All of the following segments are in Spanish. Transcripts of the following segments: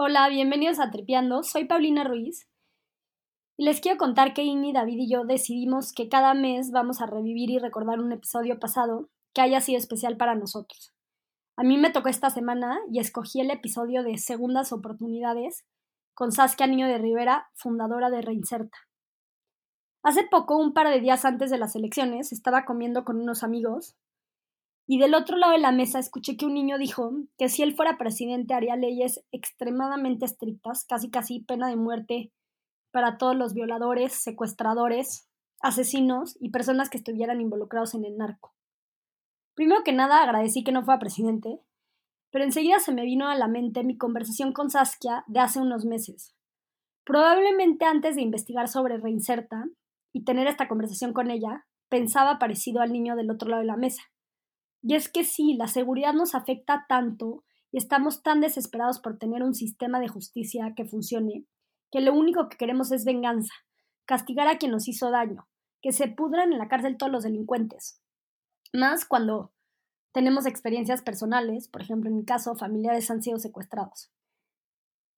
Hola, bienvenidos a Tripeando. Soy Paulina Ruiz y les quiero contar que Ini, David y yo decidimos que cada mes vamos a revivir y recordar un episodio pasado que haya sido especial para nosotros. A mí me tocó esta semana y escogí el episodio de Segundas Oportunidades con Saskia Niño de Rivera, fundadora de Reinserta. Hace poco, un par de días antes de las elecciones, estaba comiendo con unos amigos y del otro lado de la mesa escuché que un niño dijo que si él fuera presidente haría leyes extremadamente estrictas, casi casi pena de muerte para todos los violadores, secuestradores, asesinos y personas que estuvieran involucrados en el narco. Primero que nada agradecí que no fuera presidente, pero enseguida se me vino a la mente mi conversación con Saskia de hace unos meses. Probablemente antes de investigar sobre Reinserta y tener esta conversación con ella, pensaba parecido al niño del otro lado de la mesa. Y es que sí, la seguridad nos afecta tanto y estamos tan desesperados por tener un sistema de justicia que funcione, que lo único que queremos es venganza, castigar a quien nos hizo daño, que se pudran en la cárcel todos los delincuentes. Más cuando tenemos experiencias personales, por ejemplo, en mi caso, familiares han sido secuestrados.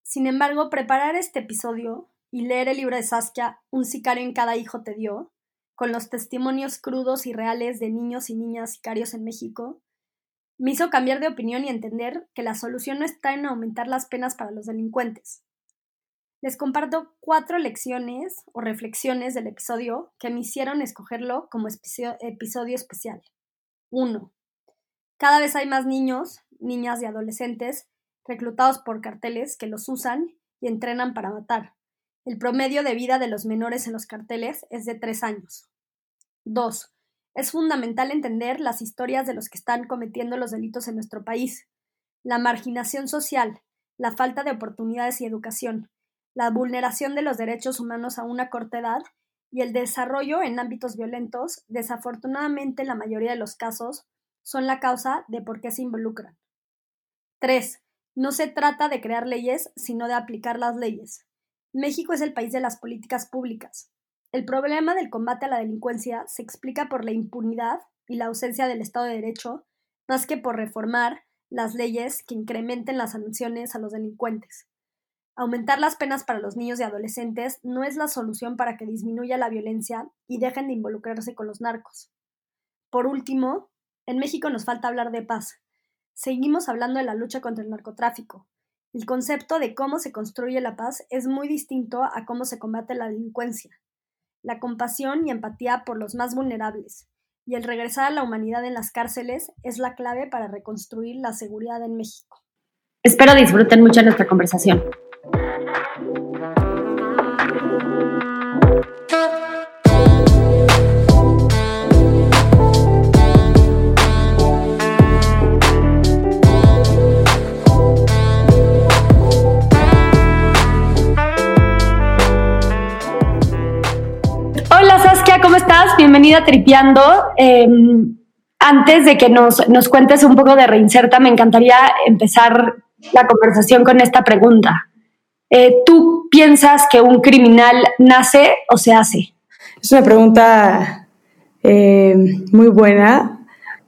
Sin embargo, preparar este episodio y leer el libro de Saskia, Un sicario en cada hijo te dio, con los testimonios crudos y reales de niños y niñas sicarios en México, me hizo cambiar de opinión y entender que la solución no está en aumentar las penas para los delincuentes. Les comparto cuatro lecciones o reflexiones del episodio que me hicieron escogerlo como episodio especial. 1. Cada vez hay más niños, niñas y adolescentes reclutados por carteles que los usan y entrenan para matar. El promedio de vida de los menores en los carteles es de tres años. 2. Es fundamental entender las historias de los que están cometiendo los delitos en nuestro país. La marginación social, la falta de oportunidades y educación, la vulneración de los derechos humanos a una corta edad y el desarrollo en ámbitos violentos, desafortunadamente en la mayoría de los casos, son la causa de por qué se involucran. 3. No se trata de crear leyes, sino de aplicar las leyes. México es el país de las políticas públicas. El problema del combate a la delincuencia se explica por la impunidad y la ausencia del Estado de Derecho, más que por reformar las leyes que incrementen las sanciones a los delincuentes. Aumentar las penas para los niños y adolescentes no es la solución para que disminuya la violencia y dejen de involucrarse con los narcos. Por último, en México nos falta hablar de paz. Seguimos hablando de la lucha contra el narcotráfico. El concepto de cómo se construye la paz es muy distinto a cómo se combate la delincuencia la compasión y empatía por los más vulnerables, y el regresar a la humanidad en las cárceles es la clave para reconstruir la seguridad en México. Espero disfruten mucho nuestra conversación. Bienvenida Tripeando. Em, antes de que nos, nos, cuentes un poco de Reinserta, me encantaría empezar la conversación con esta pregunta. Eh, ¿Tú piensas que un criminal nace o se hace? Es una pregunta eh, muy buena.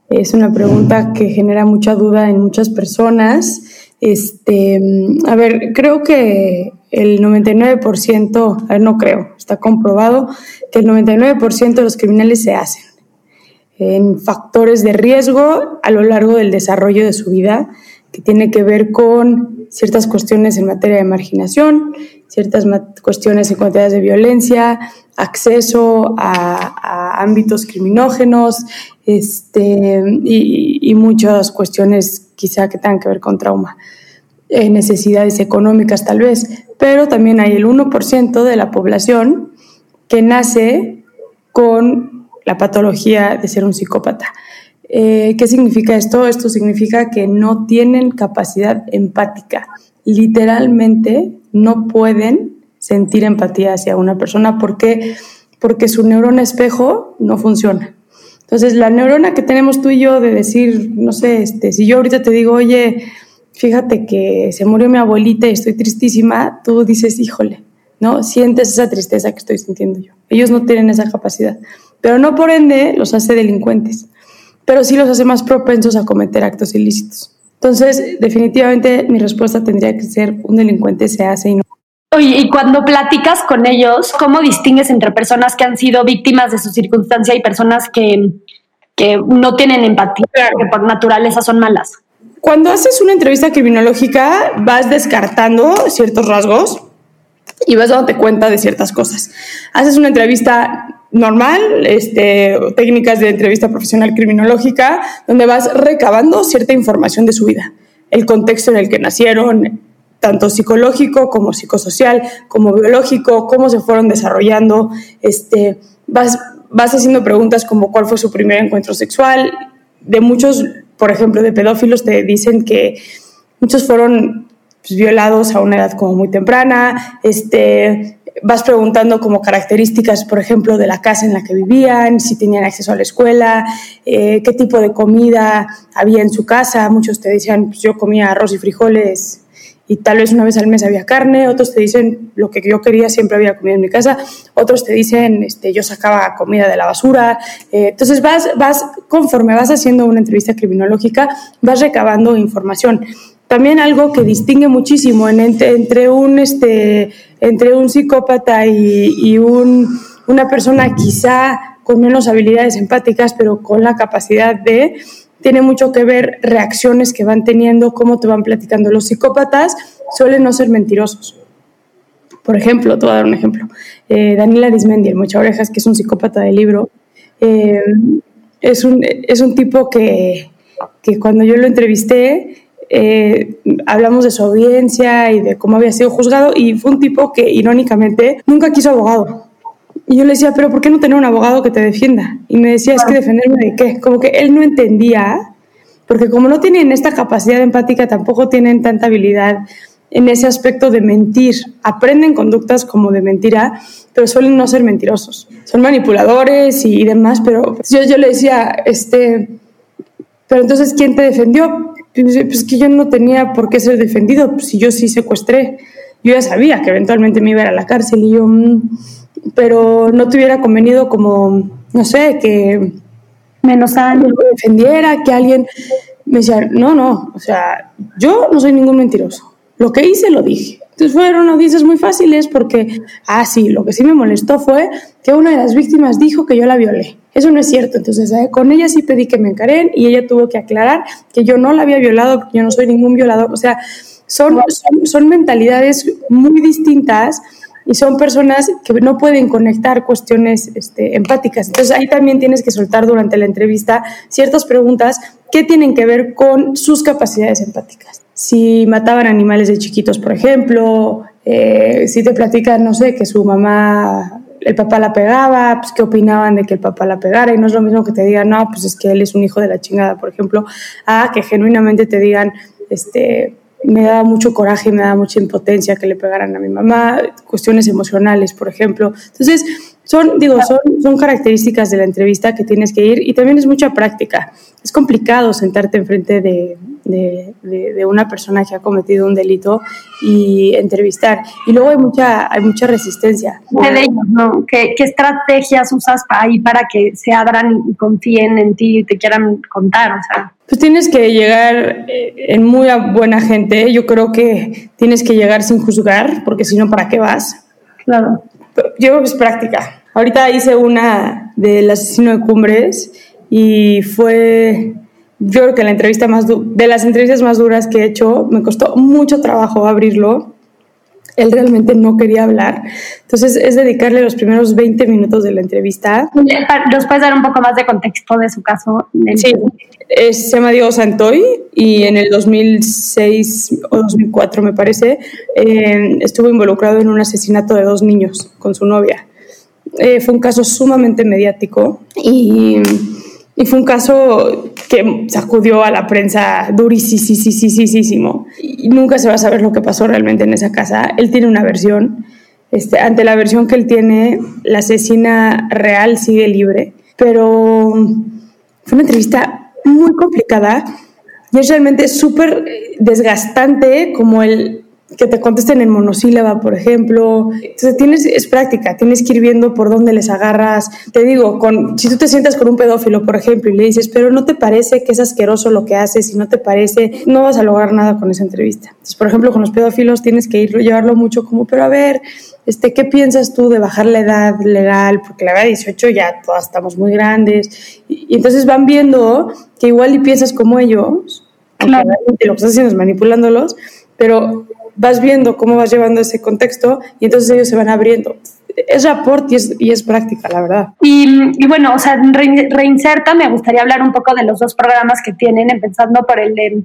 Es una pregunta que genera mucha duda en muchas personas. Este, a ver, creo que el 99%, a ver, no creo, está comprobado que el 99% de los criminales se hacen en factores de riesgo a lo largo del desarrollo de su vida, que tiene que ver con ciertas cuestiones en materia de marginación, ciertas cuestiones en cuestiones de violencia, acceso a, ámbitos criminógenos este, y, y, muchas cuestiones quizá que tengan que ver con trauma, eh, necesidades económicas tal vez, pero también hay el 1% de la población que nace con la patología de ser un psicópata. Eh, ¿Qué significa esto? Esto significa que no tienen capacidad empática. Literalmente no pueden sentir empatía hacia una persona porque, porque su neurona espejo no funciona. Entonces, la neurona que tenemos tú y yo de decir, no sé, este, si yo ahorita te digo, oye, fíjate que se murió mi abuelita y estoy tristísima, tú dices, híjole, ¿no? Sientes esa tristeza que estoy sintiendo yo. Ellos no tienen esa capacidad, pero no por ende los hace delincuentes, pero sí los hace más propensos a cometer actos ilícitos. Entonces, definitivamente mi respuesta tendría que ser un delincuente se hace y no. Y cuando platicas con ellos, ¿cómo distingues entre personas que han sido víctimas de su circunstancia y personas que, que no tienen empatía, que por naturaleza son malas? Cuando haces una entrevista criminológica, vas descartando ciertos rasgos y vas dándote cuenta de ciertas cosas. Haces una entrevista normal, este, técnicas de entrevista profesional criminológica, donde vas recabando cierta información de su vida, el contexto en el que nacieron, tanto psicológico como psicosocial, como biológico, cómo se fueron desarrollando, este, vas, vas haciendo preguntas como cuál fue su primer encuentro sexual, de muchos, por ejemplo, de pedófilos te dicen que muchos fueron pues, violados a una edad como muy temprana, este, vas preguntando como características, por ejemplo, de la casa en la que vivían, si tenían acceso a la escuela, eh, qué tipo de comida había en su casa. Muchos te decían, pues yo comía arroz y frijoles y tal vez una vez al mes había carne, otros te dicen lo que yo quería siempre había comido en mi casa, otros te dicen este, yo sacaba comida de la basura. Eh, entonces vas, vas, conforme vas haciendo una entrevista criminológica, vas recabando información. También algo que distingue muchísimo entre, un, este, entre un psicópata y, una persona quizá con menos habilidades empáticas, pero con la capacidad de, tiene mucho que ver reacciones que van teniendo, cómo te van platicando. Los psicópatas suelen no ser mentirosos. Por ejemplo, te voy a dar un ejemplo. Eh, Daniel Arismendi, el Mucha Orejas, que es un psicópata de libro, eh, es, un, es un tipo que, que cuando yo lo entrevisté, eh, hablamos de su audiencia y de cómo había sido juzgado y fue un tipo que irónicamente nunca quiso abogado. Y yo le decía, pero ¿por qué no tener un abogado que te defienda? Y me decía, es que defenderme de qué? Como que él no entendía, porque como no tienen esta capacidad empática, tampoco tienen tanta habilidad en ese aspecto de mentir. Aprenden conductas como de mentira, pero suelen no ser mentirosos. Son manipuladores y demás, pero yo, yo le decía, este, pero entonces, ¿quién te defendió? pues que yo no tenía por qué ser defendido, pues si yo sí secuestré. Yo ya sabía que eventualmente me iba a ir a la cárcel y yo, mm, pero no te hubiera convenido como, no sé, que menos alguien me defendiera, que alguien me decía, no, no, o sea, yo no soy ningún mentiroso. Lo que hice lo dije. Entonces fueron audiencias muy fáciles porque, ah, sí, lo que sí me molestó fue que una de las víctimas dijo que yo la violé. Eso no es cierto. Entonces, eh, con ella sí pedí que me encaren y ella tuvo que aclarar que yo no la había violado, que yo no soy ningún violador. O sea, son, son, mentalidades muy distintas y son personas que no pueden conectar cuestiones este, empáticas. Entonces ahí también tienes que soltar durante la entrevista ciertas preguntas que tienen que ver con sus capacidades empáticas. Si mataban animales de chiquitos, por ejemplo, eh, si te platican, no sé, que su mamá el papá la pegaba, pues qué opinaban de que el papá la pegara y no es lo mismo que te digan, no, pues es que él es un hijo de la chingada, por ejemplo, a que genuinamente te digan, este, me daba mucho coraje me daba mucha impotencia que le pegaran a mi mamá, cuestiones emocionales, por ejemplo. Entonces, son, digo, son, son características de la entrevista que tienes que ir y también es mucha práctica. Es complicado sentarte enfrente de, de, de, una persona que ha cometido un delito y entrevistar. Y luego hay mucha, hay mucha resistencia. ¿no? ¿Qué, ¿Qué, estrategias usas ahí para que se abran y confíen en ti y te quieran contar? O sea. Pues tienes que llegar eh, en muy buena gente. Yo creo que tienes que llegar sin juzgar, porque si no, ¿para qué vas? Claro. Yo creo que es práctica. Ahorita hice una del asesino de cumbres y fue, yo creo que la entrevista más de las entrevistas más duras que he hecho, me costó mucho trabajo abrirlo. Él realmente no quería hablar. Entonces es dedicarle los primeros 20 minutos de la entrevista. ¿Nos puedes dar un poco más de contexto de su caso? Sí, se llama Diego Santoy y en el 2006 o 2004 me parece eh, estuvo involucrado en un asesinato de dos niños con su novia. Eh, fue un caso sumamente mediático y, y, fue un caso que sacudió a la prensa durísimo. Y nunca se va a saber lo que pasó realmente en esa casa. Él tiene una versión, este, ante la versión que él tiene, la asesina real sigue libre, pero fue una entrevista muy complicada. Y es realmente súper desgastante como el que te contesten en monosílaba, por ejemplo. Entonces tienes, es práctica, tienes que ir viendo por dónde les agarras. Te digo, con, si tú te sientas con un pedófilo, por ejemplo, y le dices, pero no te parece que es asqueroso lo que haces, si no te parece, no vas a lograr nada con esa entrevista. Entonces, por ejemplo, con los pedófilos tienes que ir, llevarlo mucho como, pero a ver, este, ¿qué piensas tú de bajar la edad legal? Porque la edad de 18 ya todas estamos muy grandes. Y, y entonces van viendo que igual y piensas como ellos, claro. lo que estás haciendo es manipulándolos, pero vas viendo cómo vas llevando ese contexto y entonces ellos se van abriendo. Es rapport y es, y es práctica, la verdad. Y, y bueno, o sea, Reinserta, me gustaría hablar un poco de los dos programas que tienen, empezando por el de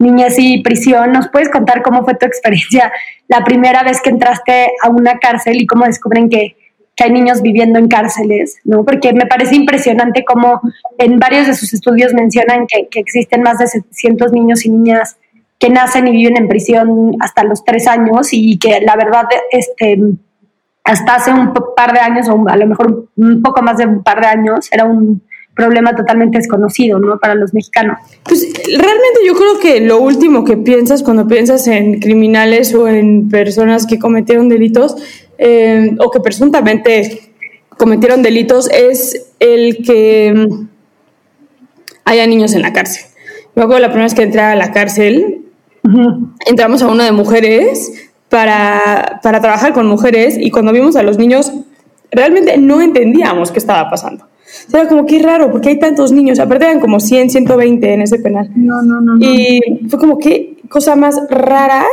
niñez y prisión. ¿Nos puedes contar cómo fue tu experiencia la primera vez que entraste a una cárcel y cómo descubren que, que hay niños viviendo en cárceles? ¿no? Porque me parece impresionante cómo en varios de sus estudios mencionan que, que existen más de 700 niños y niñas que nacen y viven en prisión hasta los tres años y que la verdad, este, hasta hace un par de años, o a lo mejor un poco más de un par de años, era un problema totalmente desconocido, ¿no? Para los mexicanos. Pues realmente yo creo que lo último que piensas cuando piensas en criminales o en personas que cometieron delitos eh, o que presuntamente cometieron delitos es el que haya niños en la cárcel. Yo acuerdo la primera vez que entré a la cárcel, entramos a una de mujeres para, para trabajar con mujeres y cuando vimos a los niños realmente no entendíamos qué estaba pasando. Era como que raro, porque hay tantos niños, aparte eran como 100, 120 en ese penal. No, no, no. Y fue como que cosa más rara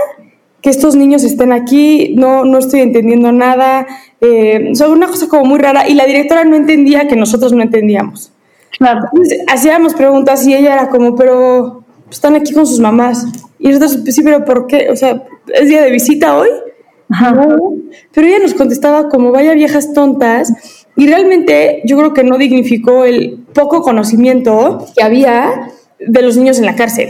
que estos niños estén aquí, no, no estoy entendiendo nada. Eh, o sea, una cosa como muy rara y la directora no entendía que nosotros no entendíamos. Claro. Entonces, hacíamos preguntas y ella era como, pero están aquí con sus mamás. Y nosotros, sí, pero ¿por qué? O sea, ¿es día de visita hoy? Ajá. No. Pero ella nos contestaba como, vaya viejas tontas. Y realmente yo creo que no dignificó el poco conocimiento que había de los niños en la cárcel.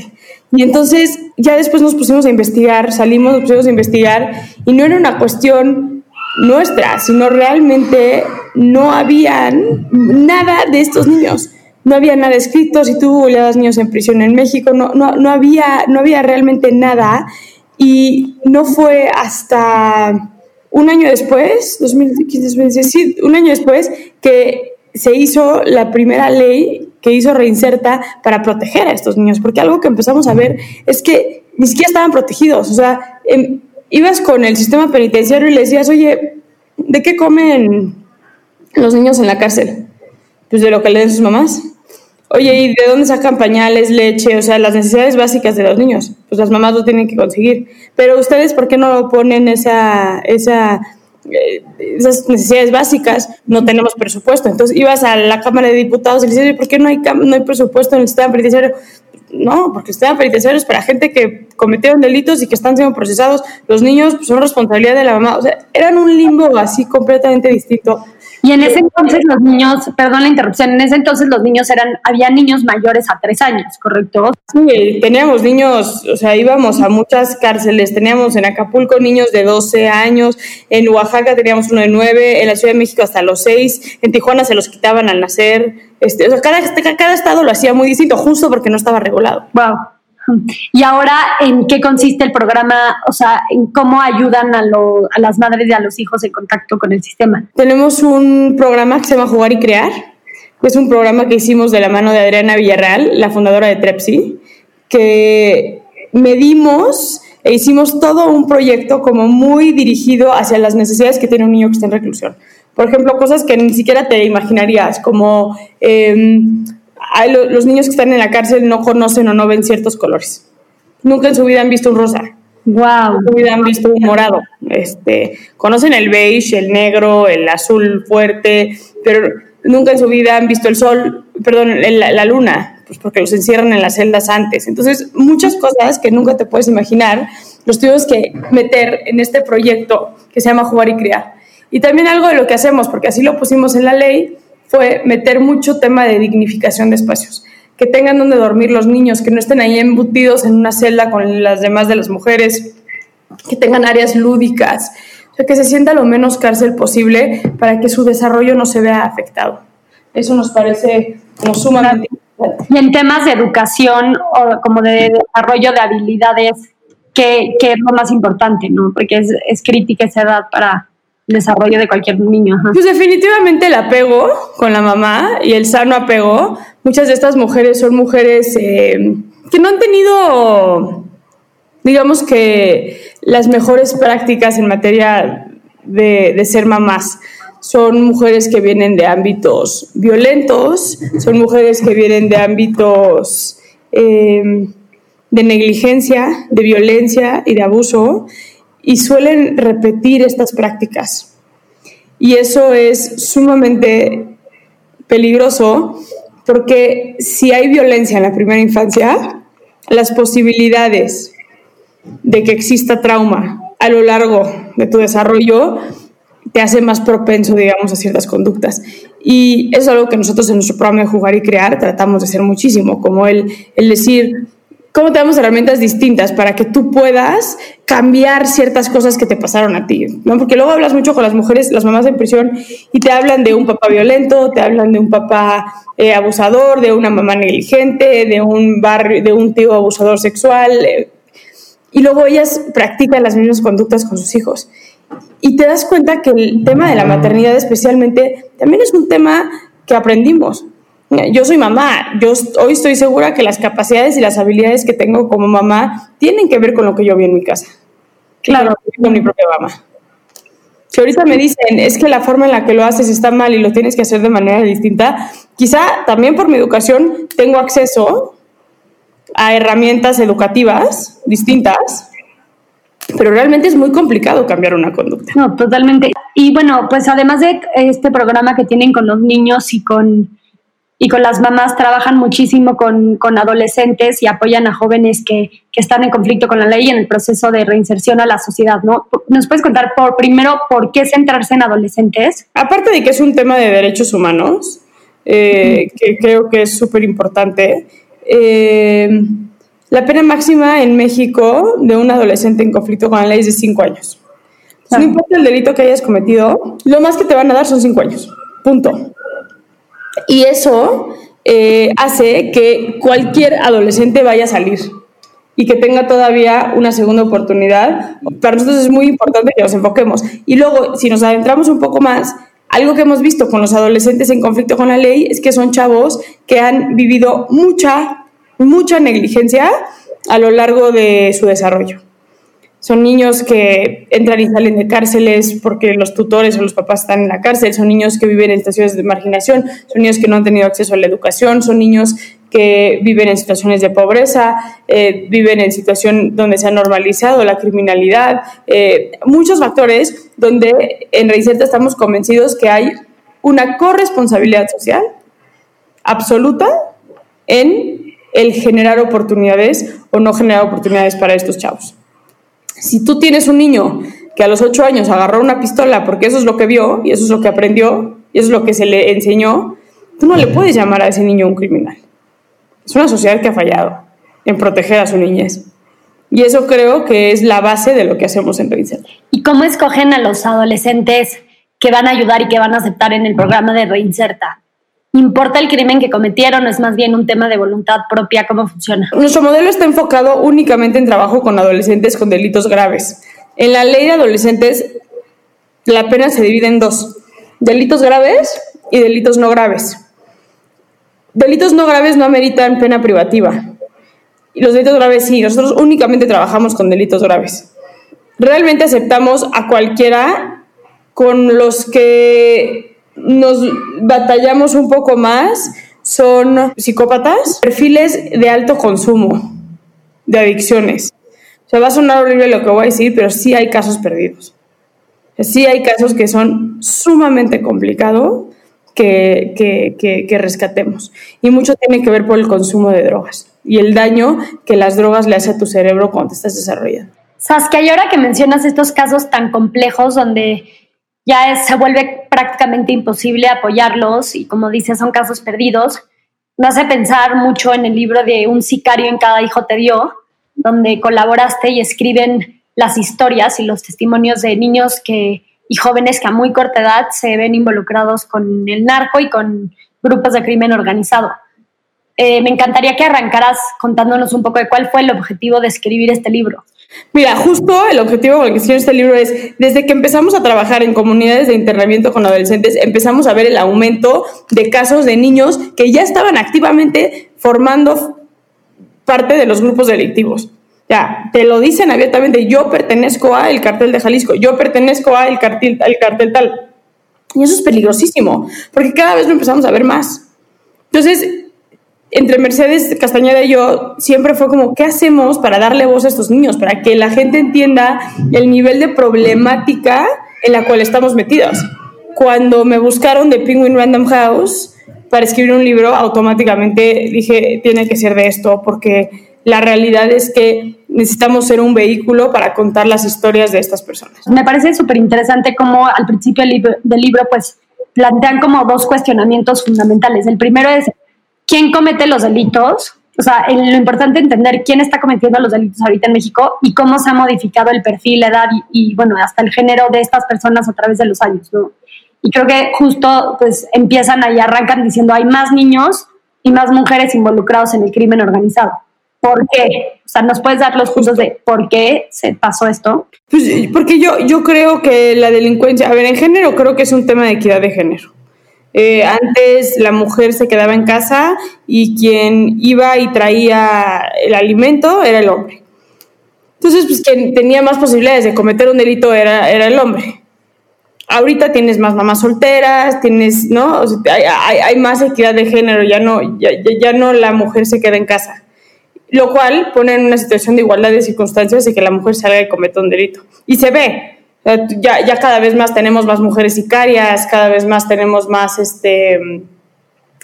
Y entonces ya después nos pusimos a investigar, salimos, nos pusimos a investigar y no era una cuestión nuestra, sino realmente no habían nada de estos niños. No había nada escrito, si tú googleabas niños en prisión en México, no, no, no, había, no había realmente nada. Y no fue hasta un año después, 2015, 2016, sí, un año después, que se hizo la primera ley que hizo Reinserta para proteger a estos niños, porque algo que empezamos a ver es que ni siquiera estaban protegidos, o sea, em, ibas con el sistema penitenciario y le decías, oye, ¿de qué comen los niños en la cárcel? Pues de lo que le den sus mamás. Oye, ¿y de dónde sacan pañales, leche? O sea, las necesidades básicas de los niños. Pues las mamás lo tienen que conseguir. Pero ustedes, ¿por qué no ponen esa, esa, eh, esas necesidades básicas? No tenemos presupuesto. Entonces ibas a la Cámara de Diputados y le dices, ¿por qué no hay, no hay presupuesto en el sistema penitenciario? No, porque el sistema penitenciario es para gente que cometieron delitos y que están siendo procesados. Los niños son responsabilidad de la mamá. O sea, eran un limbo así completamente distinto. Y en ese entonces los niños, perdón la interrupción, en ese entonces los niños eran, había niños mayores a tres años, ¿correcto? Sí, teníamos niños, o sea, íbamos a muchas cárceles, teníamos en Acapulco niños de 12 años, en Oaxaca teníamos uno de 9, en la Ciudad de México hasta los 6, en Tijuana se los quitaban al nacer, este, o sea, cada, cada estado lo hacía muy distinto, justo porque no estaba regulado. Wow. Y ahora, ¿en qué consiste el programa? O sea, ¿en cómo ayudan a, las madres y a los hijos en contacto con el sistema? Tenemos un programa que se llama Jugar y Crear. Es un programa que hicimos de la mano de Adriana Villarreal, la fundadora de Trepsi, que medimos e hicimos todo un proyecto como muy dirigido hacia las necesidades que tiene un niño que está en reclusión. Por ejemplo, cosas que ni siquiera te imaginarías, como... Eh, los niños que están en la cárcel no conocen o no ven ciertos colores. Nunca en su vida han visto un rosa. Wow. En su vida han visto un morado. Este, conocen el beige, el negro, el azul fuerte, pero nunca en su vida han visto el sol, perdón, la, la luna, pues porque los encierran en las celdas antes. Entonces, muchas cosas que nunca te puedes imaginar, los tuvimos que meter en este proyecto que se llama Jugar y Criar. Y también algo de lo que hacemos, porque así lo pusimos en la ley, fue meter mucho tema de dignificación de espacios, que tengan donde dormir los niños, que no estén ahí embutidos en una celda con las demás de las mujeres, que tengan áreas lúdicas, que se sienta lo menos cárcel posible para que su desarrollo no se vea afectado. Eso nos parece sumamente Y en temas de educación o como de desarrollo de habilidades, ¿qué, qué es lo más importante, no? Porque es, es crítica esa edad para desarrollo de cualquier niño. Pues definitivamente el apego con la mamá y el sano apego. Muchas de estas mujeres son mujeres eh, que no han tenido, digamos que, las mejores prácticas en materia de, de ser mamás son mujeres que vienen de ámbitos violentos, son mujeres que vienen de ámbitos eh, de negligencia, de violencia y de abuso, y suelen repetir estas prácticas. Y eso es sumamente peligroso porque si hay violencia en la primera infancia, las posibilidades de que exista trauma a lo largo de tu desarrollo te hace más propenso, digamos, a ciertas conductas. Y es algo que nosotros en nuestro programa de Jugar y Crear tratamos de hacer muchísimo, como el, el decir, ¿cómo te damos herramientas distintas para que tú puedas cambiar ciertas cosas que te pasaron a ti? ¿no? Porque luego hablas mucho con las mujeres, las mamás en prisión, y te hablan de un papá violento, te hablan de un papá eh, abusador, de una mamá negligente, de un barrio, de un tío abusador sexual, eh, y luego ellas practican las mismas conductas con sus hijos. Y te das cuenta que el tema de la maternidad especialmente también es un tema que aprendimos. Yo soy mamá, yo hoy estoy segura que las capacidades y las habilidades que tengo como mamá tienen que ver con lo que yo vi en mi casa. Claro, con mi propia mamá. Si ahorita me dicen, es que la forma en la que lo haces está mal y lo tienes que hacer de manera distinta, quizá también por mi educación tengo acceso a herramientas educativas distintas pero realmente es muy complicado cambiar una conducta. No, totalmente. Y bueno, pues además de este programa que tienen con los niños y con, y con las mamás, trabajan muchísimo con, con adolescentes y apoyan a jóvenes que, que, están en conflicto con la ley en el proceso de reinserción a la sociedad, ¿no? ¿Nos puedes contar por primero por qué centrarse en adolescentes? Aparte de que es un tema de derechos humanos, eh, que creo que es súper importante, eh, la pena máxima en México de un adolescente en conflicto con la ley es de 5 años. No importa el delito que hayas cometido, lo más que te van a dar son 5 años. Punto. Y eso eh, hace que cualquier adolescente vaya a salir y que tenga todavía una segunda oportunidad. Para nosotros es muy importante que nos enfoquemos. Y luego, si nos adentramos un poco más, algo que hemos visto con los adolescentes en conflicto con la ley es que son chavos que han vivido mucha mucha negligencia a lo largo de su desarrollo. Son niños que entran y salen de cárceles porque los tutores o los papás están en la cárcel, son niños que viven en situaciones de marginación, son niños que no han tenido acceso a la educación, son niños que viven en situaciones de pobreza, eh, viven en situación donde se ha normalizado la criminalidad, eh, muchos factores donde en Reinserta estamos convencidos que hay una corresponsabilidad social absoluta en el generar oportunidades o no generar oportunidades para estos chavos. Si tú tienes un niño que a los ocho años agarró una pistola porque eso es lo que vio y eso es lo que aprendió y eso es lo que se le enseñó, tú no le puedes llamar a ese niño un criminal. Es una sociedad que ha fallado en proteger a su niñez. Y eso creo que es la base de lo que hacemos en Reinserta. ¿Y cómo escogen a los adolescentes que van a ayudar y que van a aceptar en el programa de Reinserta? ¿Importa el crimen que cometieron es más bien un tema de voluntad propia? ¿Cómo funciona? Nuestro modelo está enfocado únicamente en trabajo con adolescentes con delitos graves. En la ley de adolescentes, la pena se divide en dos, delitos graves y delitos no graves. Delitos no graves no ameritan pena privativa. Y los delitos graves sí, nosotros únicamente trabajamos con delitos graves. Realmente aceptamos a cualquiera con los que nos batallamos un poco más son psicópatas, perfiles de alto consumo, de adicciones. O sea, va a sonar horrible lo que voy a decir, pero sí hay casos perdidos. Sí hay casos que son sumamente complicados que, que, que, rescatemos. Y mucho tiene que ver por el consumo de drogas y el daño que las drogas le hacen a tu cerebro cuando te estás desarrollando. Saskia, y ahora que mencionas estos casos tan complejos donde ya se vuelve prácticamente imposible apoyarlos y como dices, son casos perdidos. Me hace pensar mucho en el libro de Un sicario en cada hijo te dio, donde colaboraste y escriben las historias y los testimonios de niños que, y jóvenes que a muy corta edad se ven involucrados con el narco y con grupos de crimen organizado. Eh, me encantaría que arrancaras contándonos un poco de cuál fue el objetivo de escribir este libro. Mira, justo el objetivo con el que hicieron este libro es, desde que empezamos a trabajar en comunidades de internamiento con adolescentes, empezamos a ver el aumento de casos de niños que ya estaban activamente formando parte de los grupos delictivos. Ya, te lo dicen abiertamente, yo pertenezco a el cartel de Jalisco, yo pertenezco a el cartel, al cartel tal. Y eso es peligrosísimo, porque cada vez lo empezamos a ver más. Entonces, entre Mercedes Castañeda y yo siempre fue como, ¿qué hacemos para darle voz a estos niños? Para que la gente entienda el nivel de problemática en la cual estamos metidos. Cuando me buscaron de Penguin Random House para escribir un libro, automáticamente dije, tiene que ser de esto, porque la realidad es que necesitamos ser un vehículo para contar las historias de estas personas. Me parece súper interesante cómo al principio del libro, pues, plantean como dos cuestionamientos fundamentales. El primero es quién comete los delitos, o sea, lo importante es entender quién está cometiendo los delitos ahorita en México y cómo se ha modificado el perfil, la edad y, bueno, hasta el género de estas personas a través de los años, ¿no? Y creo que justo pues empiezan ahí, arrancan diciendo hay más niños y más mujeres involucrados en el crimen organizado. ¿Por qué? O sea, ¿nos puedes dar los puntos de por qué se pasó esto? Pues porque yo, yo creo que la delincuencia, a ver, en género creo que es un tema de equidad de género. Eh, antes la mujer se quedaba en casa y quien iba y traía el alimento era el hombre. Entonces, pues quien tenía más posibilidades de cometer un delito era, era el hombre. Ahorita tienes más mamás solteras, tienes, ¿no? hay, hay, más equidad de género, ya no, ya, ya no la mujer se queda en casa. Lo cual pone en una situación de igualdad de circunstancias y que la mujer salga y cometa un delito. Y se ve, ya, ya cada vez más tenemos más mujeres sicarias, cada vez más tenemos más este,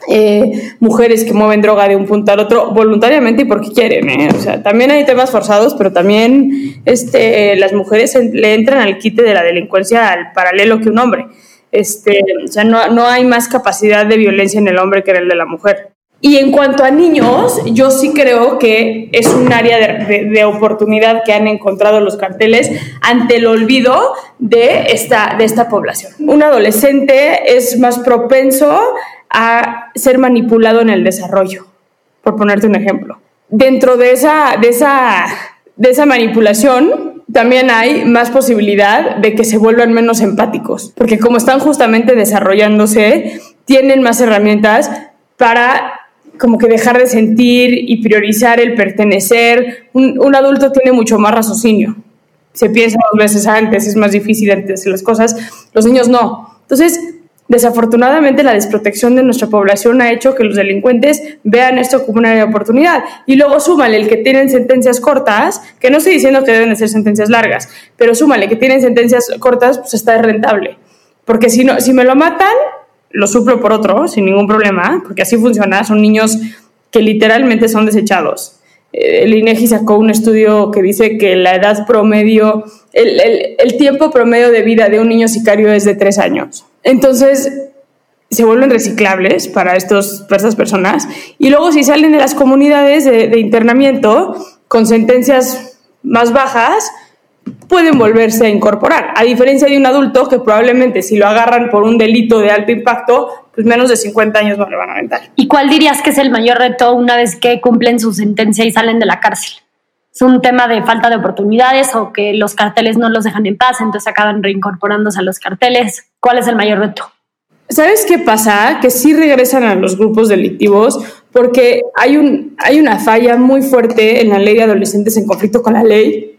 eh, mujeres que mueven droga de un punto al otro voluntariamente y porque quieren. ¿eh? O sea, también hay temas forzados, pero también este, las mujeres le entran al quite de la delincuencia al paralelo que un hombre. Este, o sea, no, no hay más capacidad de violencia en el hombre que en el de la mujer. Y en cuanto a niños, yo sí creo que es un área de, oportunidad que han encontrado los carteles ante el olvido de esta, de esta población. Un adolescente es más propenso a ser manipulado en el desarrollo, por ponerte un ejemplo. Dentro de esa, de esa, de esa manipulación, también hay más posibilidad de que se vuelvan menos empáticos, porque como están justamente desarrollándose, tienen más herramientas para como que dejar de sentir y priorizar el pertenecer. Un, adulto tiene mucho más raciocinio. Se piensa dos veces antes, es más difícil antes las cosas. Los niños no. Entonces, desafortunadamente, la desprotección de nuestra población ha hecho que los delincuentes vean esto como una oportunidad. Y luego súmale el que tienen sentencias cortas, que no estoy diciendo que deben de ser sentencias largas, pero súmale que tienen sentencias cortas, pues está rentable. Porque si, no, si me lo matan, lo suplo por otro, sin ningún problema, porque así funciona. Son niños que literalmente son desechados. Eh, el INEGI sacó un estudio que dice que la edad promedio, el, tiempo promedio de vida de un niño sicario es de tres años. Entonces, se vuelven reciclables para, estos, para estas personas. Y luego, si salen de las comunidades de, de internamiento con sentencias más bajas, pueden volverse a incorporar, a diferencia de un adulto que probablemente si lo agarran por un delito de alto impacto, pues menos de 50 años no le van a aventar. ¿Y cuál dirías que es el mayor reto una vez que cumplen su sentencia y salen de la cárcel? ¿Es un tema de falta de oportunidades o que los carteles no los dejan en paz, entonces acaban reincorporándose a los carteles? ¿Cuál es el mayor reto? ¿Sabes qué pasa? Que sí regresan a los grupos delictivos porque hay, un, hay una falla muy fuerte en la ley de adolescentes en conflicto con la ley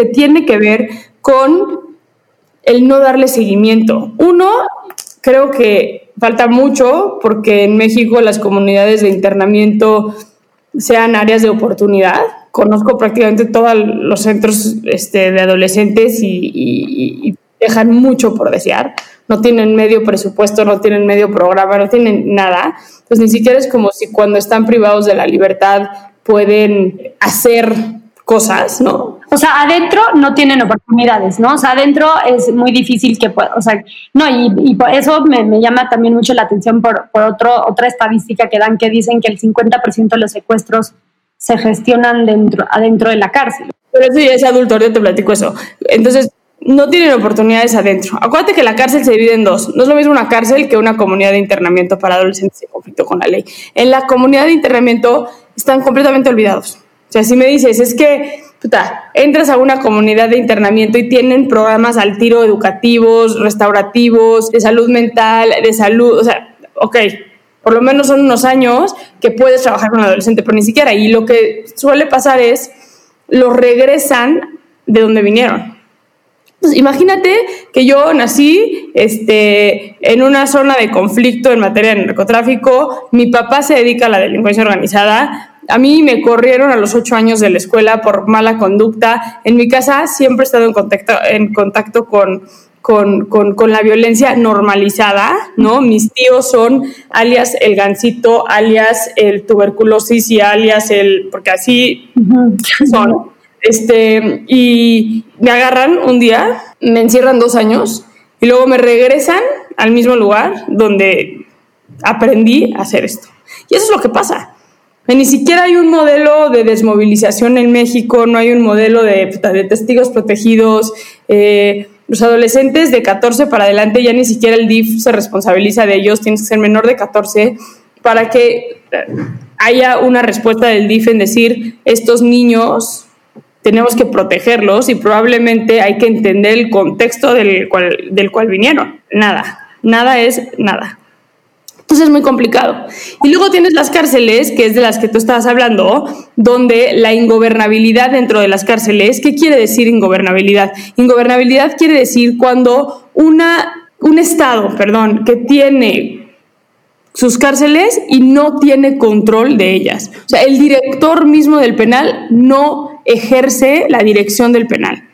que tiene que ver con el no darle seguimiento. Uno, creo que falta mucho porque en México las comunidades de internamiento sean áreas de oportunidad. Conozco prácticamente todos los centros este, de adolescentes y, dejan mucho por desear. No tienen medio presupuesto, no tienen medio programa, no tienen nada. Pues ni siquiera es como si cuando están privados de la libertad pueden hacer cosas, ¿no? O sea, adentro no tienen oportunidades, ¿no? O sea, adentro es muy difícil que pueda, o sea, no, y, por eso me, llama también mucho la atención por, otra estadística que dan que dicen que el 50% de los secuestros se gestionan dentro, adentro de la cárcel. Pero eso ya es adulto, te platico eso. Entonces, no tienen oportunidades adentro. Acuérdate que la cárcel se divide en dos. No es lo mismo una cárcel que una comunidad de internamiento para adolescentes en conflicto con la ley. En la comunidad de internamiento están completamente olvidados. O sea, si me dices, es que puta, entras a una comunidad de internamiento y tienen programas al tiro educativos, restaurativos, de salud mental, de salud, o sea, ok, por lo menos son unos años que puedes trabajar con un adolescente, pero ni siquiera. Y lo que suele pasar es, los regresan de donde vinieron. Pues imagínate que yo nací este, en una zona de conflicto en materia de narcotráfico, mi papá se dedica a la delincuencia organizada, a mí me corrieron a los ocho años de la escuela por mala conducta, en mi casa siempre he estado en contacto, en contacto con, con, con, la violencia normalizada, ¿no? Mis tíos son alias el gancito, alias el tuberculosis y alias el, porque así son. Este, y me agarran un día, me encierran dos años y luego me regresan al mismo lugar donde aprendí a hacer esto. Y eso es lo que pasa. Ni siquiera hay un modelo de desmovilización en México, no hay un modelo de, de testigos protegidos. Eh, los adolescentes de 14 para adelante ya ni siquiera el DIF se responsabiliza de ellos, tienes que ser menor de 14 para que eh, haya una respuesta del DIF en decir, estos niños tenemos que protegerlos y probablemente hay que entender el contexto del cual, del cual vinieron. Nada, nada es nada. Entonces es muy complicado. Y luego tienes las cárceles, que es de las que tú estabas hablando, donde la ingobernabilidad dentro de las cárceles, ¿qué quiere decir ingobernabilidad? Ingobernabilidad quiere decir cuando una, un Estado, perdón, que tiene sus cárceles y no tiene control de ellas. O sea, el director mismo del penal no ejerce la dirección del penal.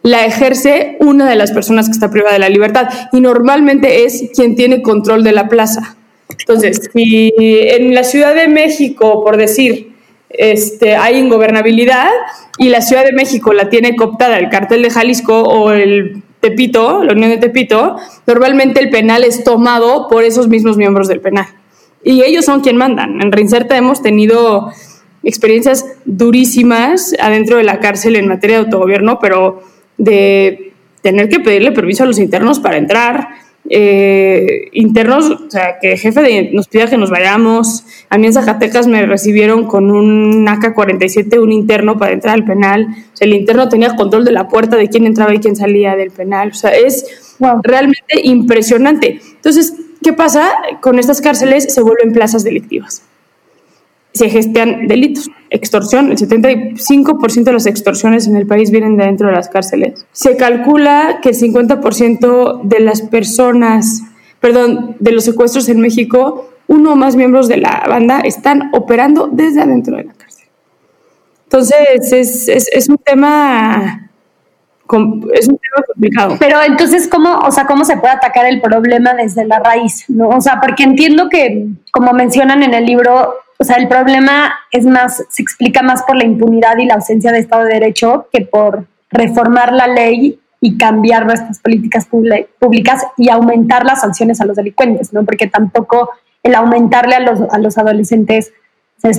La ejerce una de las personas que está privada de la libertad y normalmente es quien tiene control de la plaza. Entonces, si en la Ciudad de México, por decir, este, hay ingobernabilidad y la Ciudad de México la tiene cooptada el cartel de Jalisco o el Tepito, la Unión de Tepito, normalmente el penal es tomado por esos mismos miembros del penal. Y ellos son quien mandan. En Reinserta hemos tenido experiencias durísimas adentro de la cárcel en materia de autogobierno, pero de tener que pedirle permiso a los internos para entrar, eh, internos, o sea, que el jefe nos pida que nos vayamos. A mí en Zacatecas me recibieron con un AK-47, un interno para entrar al penal. O sea, el interno tenía control de la puerta de quién entraba y quién salía del penal. O sea, es realmente impresionante. Entonces, ¿qué pasa? Con estas cárceles se vuelven plazas delictivas se gestionan delitos. Extorsión, el 75% de las extorsiones en el país vienen de dentro de las cárceles. Se calcula que el 50% de las personas, perdón, de los secuestros en México, uno o más miembros de la banda están operando desde adentro de la cárcel. Entonces, es, es, es un tema es un tema complicado. Pero entonces, ¿cómo, o sea, ¿cómo se puede atacar el problema desde la raíz? ¿no? O sea, porque entiendo que, como mencionan en el libro, o sea, el problema es más, se explica más por la impunidad y la ausencia de Estado de Derecho que por reformar la ley y cambiar nuestras políticas públicas y aumentar las sanciones a los delincuentes, ¿no? Porque tampoco el aumentarle a los, a los adolescentes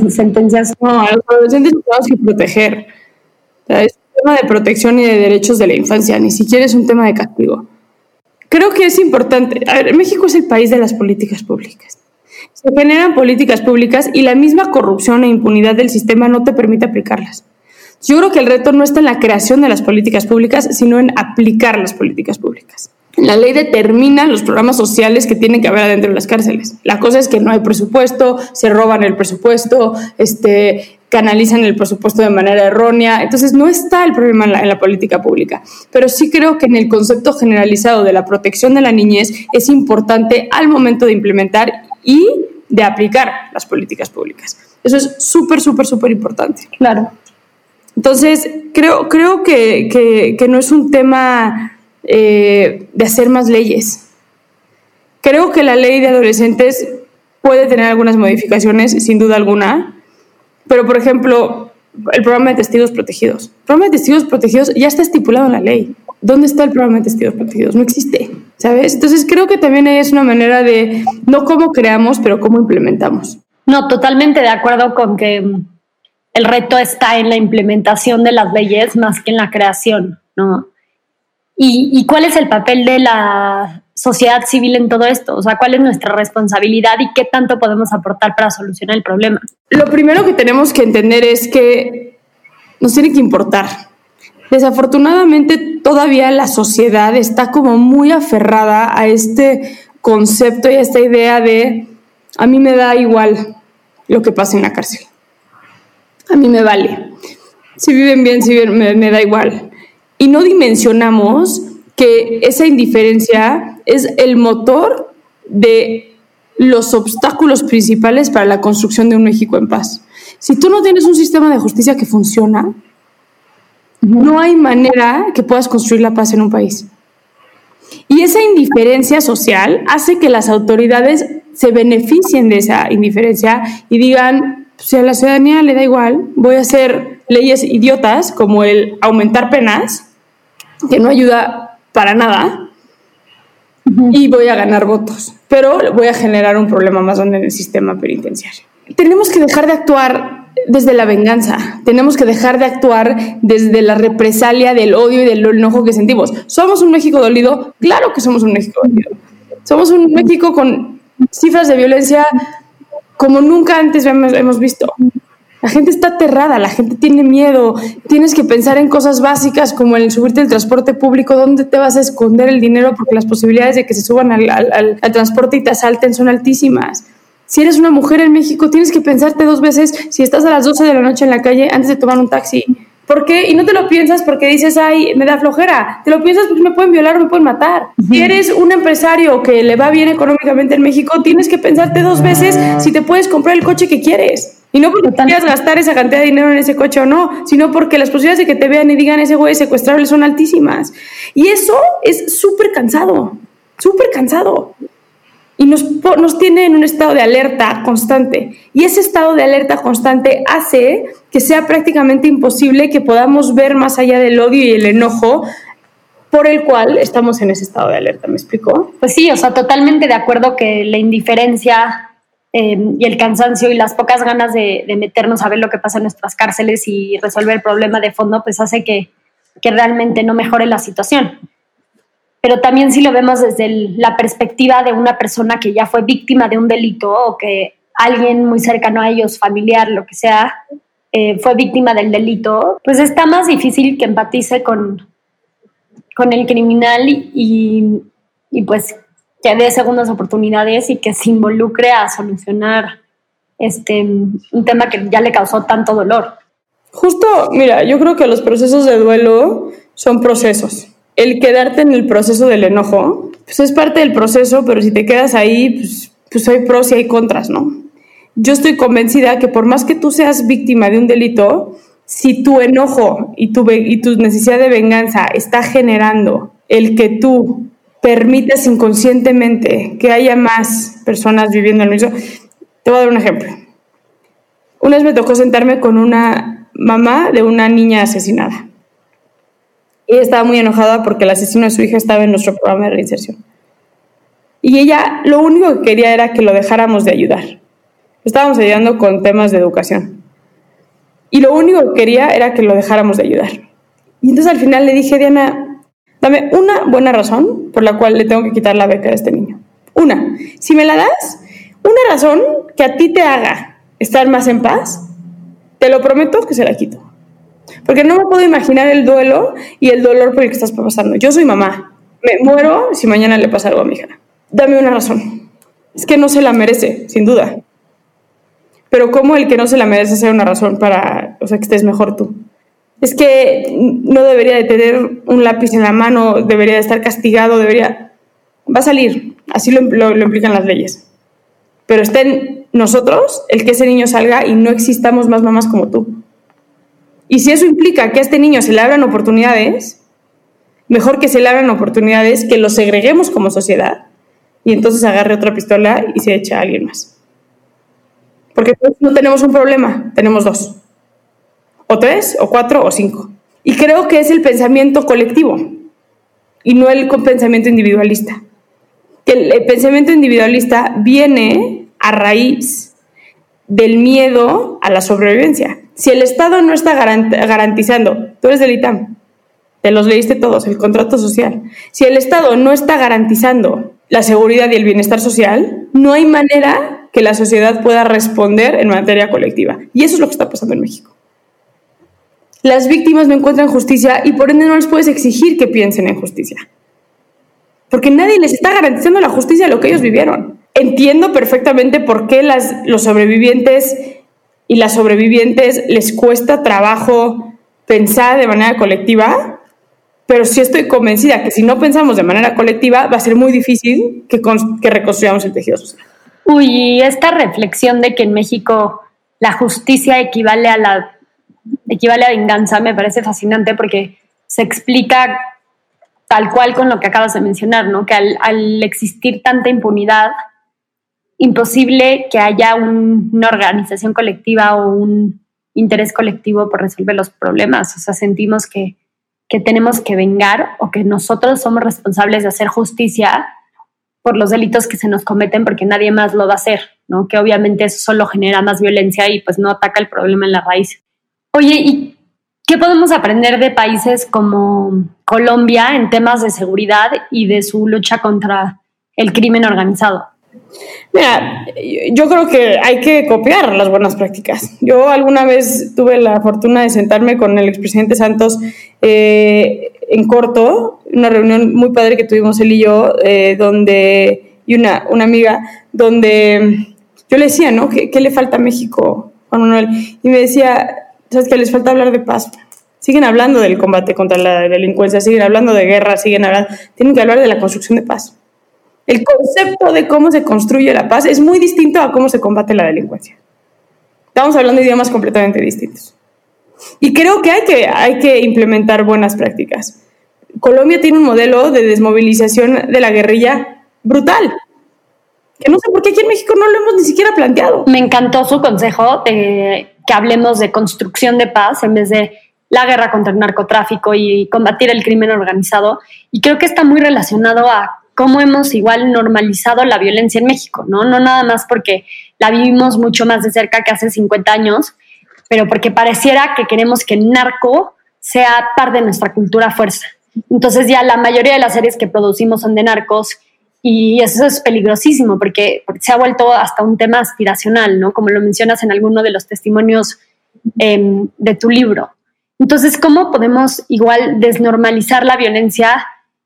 sentencias. No, a los adolescentes tenemos que proteger. es un tema de protección y de derechos de la infancia, ni siquiera es un tema de castigo. Creo que es importante. A ver, México es el país de las políticas públicas. Se generan políticas públicas y la misma corrupción e impunidad del sistema no te permite aplicarlas. Yo creo que el reto no está en la creación de las políticas públicas, sino en aplicar las políticas públicas. La ley determina los programas sociales que tienen que haber adentro de las cárceles. La cosa es que no hay presupuesto, se roban el presupuesto, este, canalizan el presupuesto de manera errónea. Entonces no está el problema en la, en la, política pública. Pero sí creo que en el concepto generalizado de la protección de la niñez es importante al momento de implementar y de aplicar las políticas públicas. Eso es súper, súper, súper importante. Claro. Entonces, creo, creo que, no es un tema eh, de hacer más leyes. Creo que la ley de adolescentes puede tener algunas modificaciones, sin duda alguna, pero, por ejemplo, el programa de testigos protegidos. El programa de testigos protegidos ya está estipulado en la ley. ¿Dónde está el programa de testigos protegidos? No existe, ¿sabes? Entonces creo que también es una manera de, no cómo creamos, pero cómo implementamos. No, totalmente de acuerdo con que el reto está en la implementación de las leyes más que en la creación, ¿no? ¿Y, y cuál es el papel de la sociedad civil en todo esto? O sea, ¿cuál es nuestra responsabilidad y qué tanto podemos aportar para solucionar el problema? Lo primero que tenemos que entender es que nos tiene que importar. Desafortunadamente todavía la sociedad está como muy aferrada a este concepto y a esta idea de a mí me da igual lo que pasa en la cárcel. A mí me vale. Si viven bien, si viven, me, me da igual. Y no dimensionamos que esa indiferencia es el motor de los obstáculos principales para la construcción de un México en paz. Si tú no tienes un sistema de justicia que funciona, no hay manera que puedas construir la paz en un país. Y esa indiferencia social hace que las autoridades se beneficien de esa indiferencia y digan, si a la ciudadanía le da igual, voy a hacer leyes idiotas como el aumentar penas, que no ayuda para nada, y voy a ganar votos, pero voy a generar un problema más grande en el sistema penitenciario. Tenemos que dejar de actuar desde la venganza, tenemos que dejar de actuar desde la represalia del odio y del enojo que sentimos. ¿Somos un México dolido? Claro que somos un México dolido. Somos un México con cifras de violencia como nunca antes hemos visto. La gente está aterrada, la gente tiene miedo. Tienes que pensar en cosas básicas como el subirte al transporte público, dónde te vas a esconder el dinero porque las posibilidades de que se suban al, transporte y te asalten son altísimas. Si eres una mujer en México, tienes que pensarte dos veces si estás a las 12 de la noche en la calle antes de tomar un taxi. ¿Por qué? Y no te lo piensas porque dices, ay, me da flojera. Te lo piensas porque me pueden violar o me pueden matar. Si eres un empresario que le va bien económicamente en México, tienes que pensarte dos veces si te puedes comprar el coche que quieres. Y no porque quieras gastar esa cantidad de dinero en ese coche o no, sino porque las posibilidades de que te vean y digan ese güey secuestrable son altísimas. Y eso es súper cansado, súper cansado. Y nos, nos tiene en un estado de alerta constante. Y ese estado de alerta constante hace que sea prácticamente imposible que podamos ver más allá del odio y el enojo por el cual estamos en ese estado de alerta. ¿Me explico? Pues sí, o sea, totalmente de acuerdo que la indiferencia Em, y el cansancio y las pocas ganas de, meternos a ver lo que pasa en nuestras cárceles y resolver el problema de fondo, pues hace que, que realmente no mejore la situación. Pero también si lo vemos desde la perspectiva de una persona que ya fue víctima de un delito o que alguien muy cercano a ellos, familiar, lo que sea, eh, fue víctima del delito, pues está más difícil que empatice con, con el criminal y, y pues que dé segundas oportunidades y que se involucre a solucionar este, un tema que ya le causó tanto dolor. Justo, mira, yo creo que los procesos de duelo son procesos. El quedarte en el proceso del enojo, pues es parte del proceso, pero si te quedas ahí, pues, pues hay pros y hay contras, ¿no? Yo estoy convencida que por más que tú seas víctima de un delito, si tu enojo y tu, y tu necesidad de venganza está generando el que tú permites inconscientemente que haya más personas viviendo en el mismo. Te voy a dar un ejemplo. Una vez me tocó sentarme con una mamá de una niña asesinada. Y estaba muy enojada porque el asesino de su hija estaba en nuestro programa de reinserción. Y ella lo único que quería era que lo dejáramos de ayudar. Estábamos ayudando con temas de educación. Y lo único que quería era que lo dejáramos de ayudar. Y entonces al final le dije, Diana, Dame una buena razón por la cual le tengo que quitar la beca a este niño. Una. Si me la das, una razón que a ti te haga estar más en paz, te lo prometo que se la quito. Porque no me puedo imaginar el duelo y el dolor por el que estás pasando. Yo soy mamá. Me muero si mañana le pasa algo a mi hija. Dame una razón. Es que no se la merece, sin duda. Pero ¿cómo el que no se la merece sea una razón para o sea, que estés mejor tú? es que no debería de tener un lápiz en la mano, debería de estar castigado, debería... Va a salir, así lo, lo, implican las leyes. Pero está en nosotros el que ese niño salga y no existamos más mamás como tú. Y si eso implica que a este niño se le abran oportunidades, mejor que se le abran oportunidades, que lo segreguemos como sociedad y entonces agarre otra pistola y se eche a alguien más. Porque no tenemos un problema, tenemos dos o tres, o cuatro, o cinco. Y creo que es el pensamiento colectivo y no el pensamiento individualista. Que el, pensamiento individualista viene a raíz del miedo a la sobrevivencia. Si el Estado no está garantizando, tú eres del ITAM, te los leíste todos, el contrato social. Si el Estado no está garantizando la seguridad y el bienestar social, no hay manera que la sociedad pueda responder en materia colectiva. Y eso es lo que está pasando en México las víctimas no encuentran justicia y por ende no les puedes exigir que piensen en justicia. Porque nadie les está garantizando la justicia de lo que ellos vivieron. Entiendo perfectamente por qué los sobrevivientes y las sobrevivientes les cuesta trabajo pensar de manera colectiva, pero sí estoy convencida que si no pensamos de manera colectiva va a ser muy difícil que, reconstruyamos el tejido social. Uy, esta reflexión de que en México la justicia equivale a la equivale a venganza me parece fascinante porque se explica tal cual con lo que acabas de mencionar, ¿no? Que al, existir tanta impunidad, imposible que haya una organización colectiva o un interés colectivo por resolver los problemas. O sea, sentimos que, que tenemos que vengar o que nosotros somos responsables de hacer justicia por los delitos que se nos cometen porque nadie más lo va a hacer, ¿no? Que obviamente eso solo genera más violencia y pues no ataca el problema en la raíz. Oye, ¿y qué podemos aprender de países como Colombia en temas de seguridad y de su lucha contra el crimen organizado? Mira, yo creo que hay que copiar las buenas prácticas. Yo alguna vez tuve la fortuna de sentarme con el expresidente Santos eh, en corto, una reunión muy padre que tuvimos él y yo, eh, donde, y una, una amiga, donde yo le decía, ¿no? ¿Qué, ¿Qué, le falta a México, Juan Manuel? Y me decía, ¿sabes que Les falta hablar de paz. Siguen hablando del combate contra la delincuencia, siguen hablando de guerra, siguen hablando, tienen que hablar de la construcción de paz. El concepto de cómo se construye la paz es muy distinto a cómo se combate la delincuencia. Estamos hablando de idiomas completamente distintos. Y creo que hay que, hay que implementar buenas prácticas. Colombia tiene un modelo de desmovilización de la guerrilla brutal. Que no sé por qué aquí en México no lo hemos ni siquiera planteado. Me encantó su consejo de que hablemos de construcción de paz en vez de la guerra contra el narcotráfico y combatir el crimen organizado. Y creo que está muy relacionado a cómo hemos igual normalizado la violencia en México, ¿no? No nada más porque la vivimos mucho más de cerca que hace 50 años, pero porque pareciera que queremos que el narco sea parte de nuestra cultura fuerza. Entonces ya la mayoría de las series que producimos son de narcos y eso es peligrosísimo porque, se ha vuelto hasta un tema aspiracional, ¿no? Como lo mencionas en alguno de los testimonios em, de tu libro. Entonces, ¿cómo podemos igual desnormalizar la violencia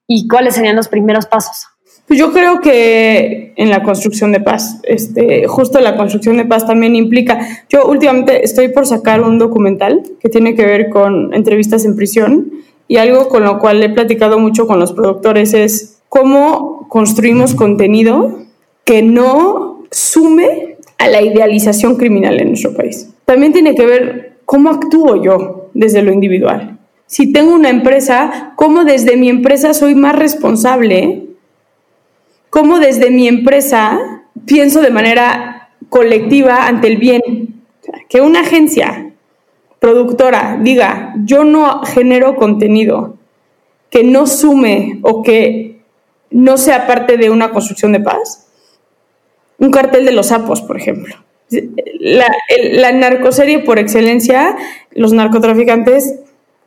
y cuáles serían los primeros pasos? Pues yo creo que en la construcción de paz, este, justo la construcción de paz también implica, yo últimamente estoy por sacar un documental que tiene que ver con entrevistas en prisión y algo con lo cual he platicado mucho con los productores es cómo construimos contenido que no sume a la idealización criminal en nuestro país. También tiene que ver cómo actúo yo desde lo individual. Si tengo una empresa, cómo desde mi empresa soy más responsable, cómo desde mi empresa pienso de manera colectiva ante el bien. Que una agencia productora diga, yo no genero contenido que no sume o que no sea parte de una construcción de paz? Un cartel de los sapos, por ejemplo. La, narcoserie por excelencia, los narcotraficantes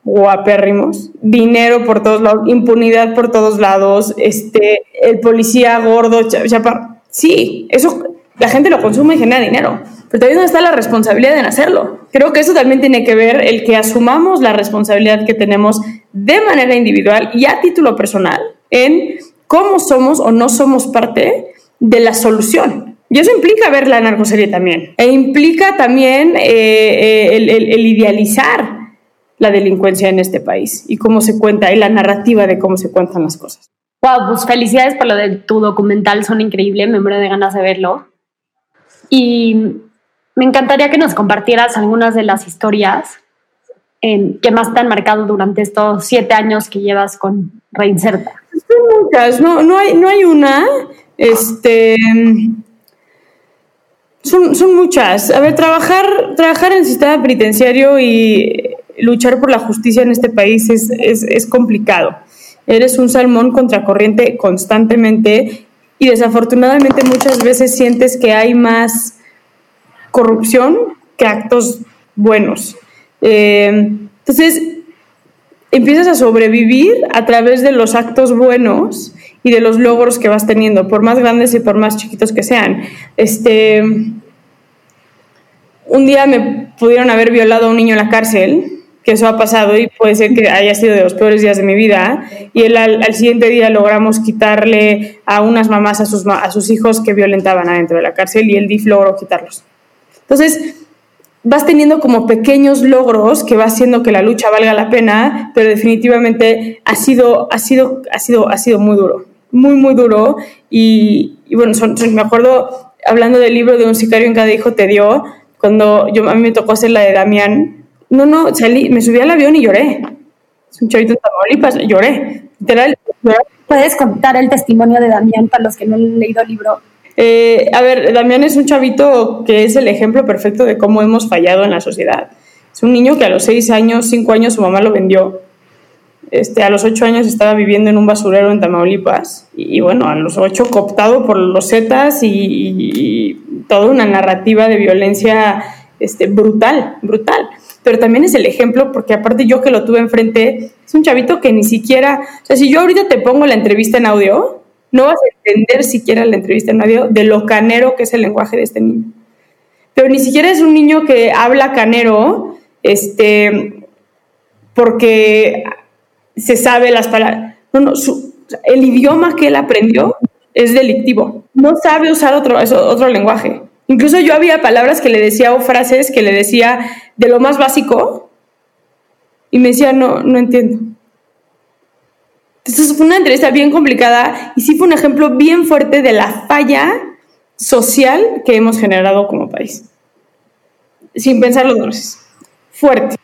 guapérrimos, dinero por todos lados, impunidad por todos lados, este, el policía gordo, chapa. Sí, eso la gente lo consume y genera dinero, pero también está la responsabilidad en hacerlo. Creo que eso también tiene que ver el que asumamos la responsabilidad que tenemos de manera individual y a título personal en cómo somos o no somos parte de la solución. Y eso implica ver la narcoserie también. E implica también eh, eh, el, idealizar la delincuencia en este país y cómo se cuenta y la narrativa de cómo se cuentan las cosas. Wow, pues felicidades por lo de tu documental, son increíbles, me muero de ganas de verlo. Y me encantaría que nos compartieras algunas de las historias que más te han marcado durante estos siete años que llevas con Reinserta muchas, no, no, hay, no hay una. Este. Son, son muchas. A ver, trabajar, trabajar en el sistema penitenciario y luchar por la justicia en este país es, es, complicado. Eres un salmón contracorriente constantemente y desafortunadamente muchas veces sientes que hay más corrupción que actos buenos. Eh, entonces, empiezas a sobrevivir a través de los actos buenos y de los logros que vas teniendo, por más grandes y por más chiquitos que sean. Este, un día me pudieron haber violado a un niño en la cárcel que eso ha pasado y puede ser que haya sido de los peores días de mi vida. Y él, al, siguiente día logramos quitarle a unas mamás a sus, a sus hijos que violentaban adentro de la cárcel y el DIF logró quitarlos. Entonces, vas teniendo como pequeños logros que va haciendo que la lucha valga la pena, pero definitivamente ha sido, ha sido, ha sido, ha sido muy duro, muy, muy duro. Y, bueno, me acuerdo hablando del libro de un sicario en cada hijo te dio, cuando yo, a mí me tocó hacer la de Damián, no, no, salí, me subí al avión y lloré. Es un chavito en Tamaulipas, lloré. Literal, ¿Puedes contar el testimonio de Damián para los que no han leído el libro? Eh, a ver, Damián es un chavito que es el ejemplo perfecto de cómo hemos fallado en la sociedad. Es un niño que a los seis años, cinco años, su mamá lo vendió. Este, a los ocho años estaba viviendo en un basurero en Tamaulipas. Y, bueno, a los ocho cooptado por los Zetas y, y, toda una narrativa de violencia este, brutal, brutal pero también es el ejemplo, porque aparte yo que lo tuve enfrente, es un chavito que ni siquiera, o sea, si yo ahorita te pongo la entrevista en audio, no vas a entender siquiera la entrevista en audio de lo canero que es el lenguaje de este niño. Pero ni siquiera es un niño que habla canero, este, porque se sabe las palabras. No, no, el idioma que él aprendió es delictivo. No sabe usar otro, otro lenguaje. Incluso yo había palabras que le decía o frases que le decía de lo más básico y me decía, no, no entiendo. Entonces fue una entrevista bien complicada y sí fue un ejemplo bien fuerte de la falla social que hemos generado como país. Sin pensarlo dos veces. Fuerte.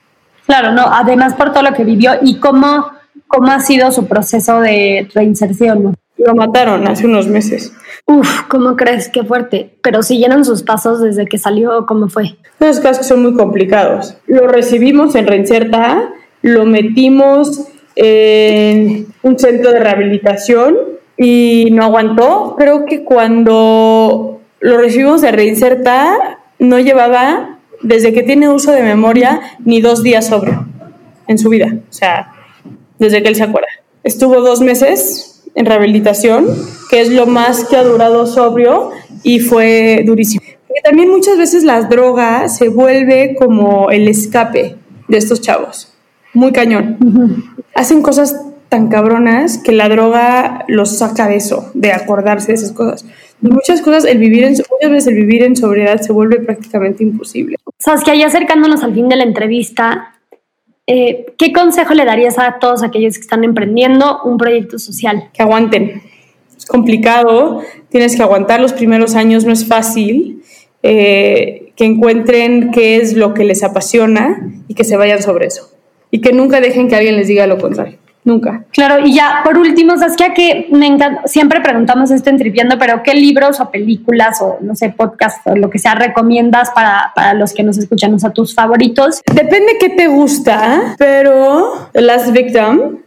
Claro, no, además por todo lo que vivió y cómo, cómo ha sido su proceso de reinserción. Lo mataron hace unos meses. Uf, ¿cómo crees? Qué fuerte. Pero siguieron sus pasos desde que salió, ¿cómo fue? Los casos son muy complicados. Lo recibimos en Reinserta, lo metimos en un centro de rehabilitación y no aguantó. Creo que cuando lo recibimos de Reinserta, no llevaba, desde que tiene uso de memoria, ni dos días sobrio en su vida. O sea, desde que él se acuerda. Estuvo dos meses en rehabilitación, que es lo más que ha durado sobrio y fue durísimo. Porque también muchas veces las drogas se vuelve como el escape de estos chavos. Muy cañón. Hacen cosas tan cabronas que la droga los saca de eso, de acordarse de esas cosas. Y muchas cosas, el vivir en, muchas veces el vivir en sobriedad se vuelve prácticamente imposible. Sabes que ahí acercándonos al fin de la entrevista, eh, ¿qué consejo le darías a todos aquellos que están emprendiendo un proyecto social? Que aguanten. Es complicado, tienes que aguantar los primeros años, no es fácil. Eh, que encuentren qué es lo que les apasiona y que se vayan sobre eso. Y que nunca dejen que alguien les diga lo contrario. Nunca. Claro, y ya, por último, Saskia, que me encanta, siempre preguntamos esto en Tripiendo, pero ¿qué libros o películas o, no sé, podcast o lo que sea recomiendas para, para los que nos escuchan, o sea, tus favoritos? Depende qué te gusta, pero The Last Victim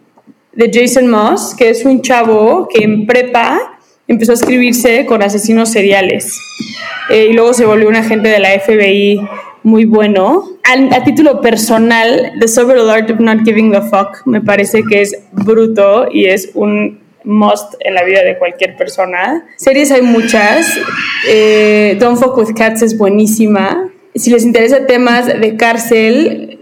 de Jason Moss, que es un chavo que en prepa empezó a escribirse con asesinos seriales eh, y luego se volvió un agente de la FBI muy bueno. A, título personal, The Sober Art of Not Giving a Fuck me parece que es bruto y es un must en la vida de cualquier persona. Series hay muchas. Eh, Don't Fuck with Cats es buenísima. Si les interesa temas de cárcel,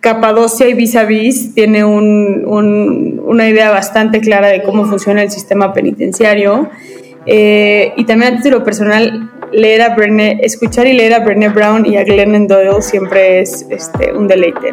Capadocia y Vis a Vis tiene una idea bastante clara de cómo funciona el sistema penitenciario. Eh, y también a título personal, leer a Brené, escuchar y leer a Brené Brown y a Glennon Doyle siempre es este, un deleite.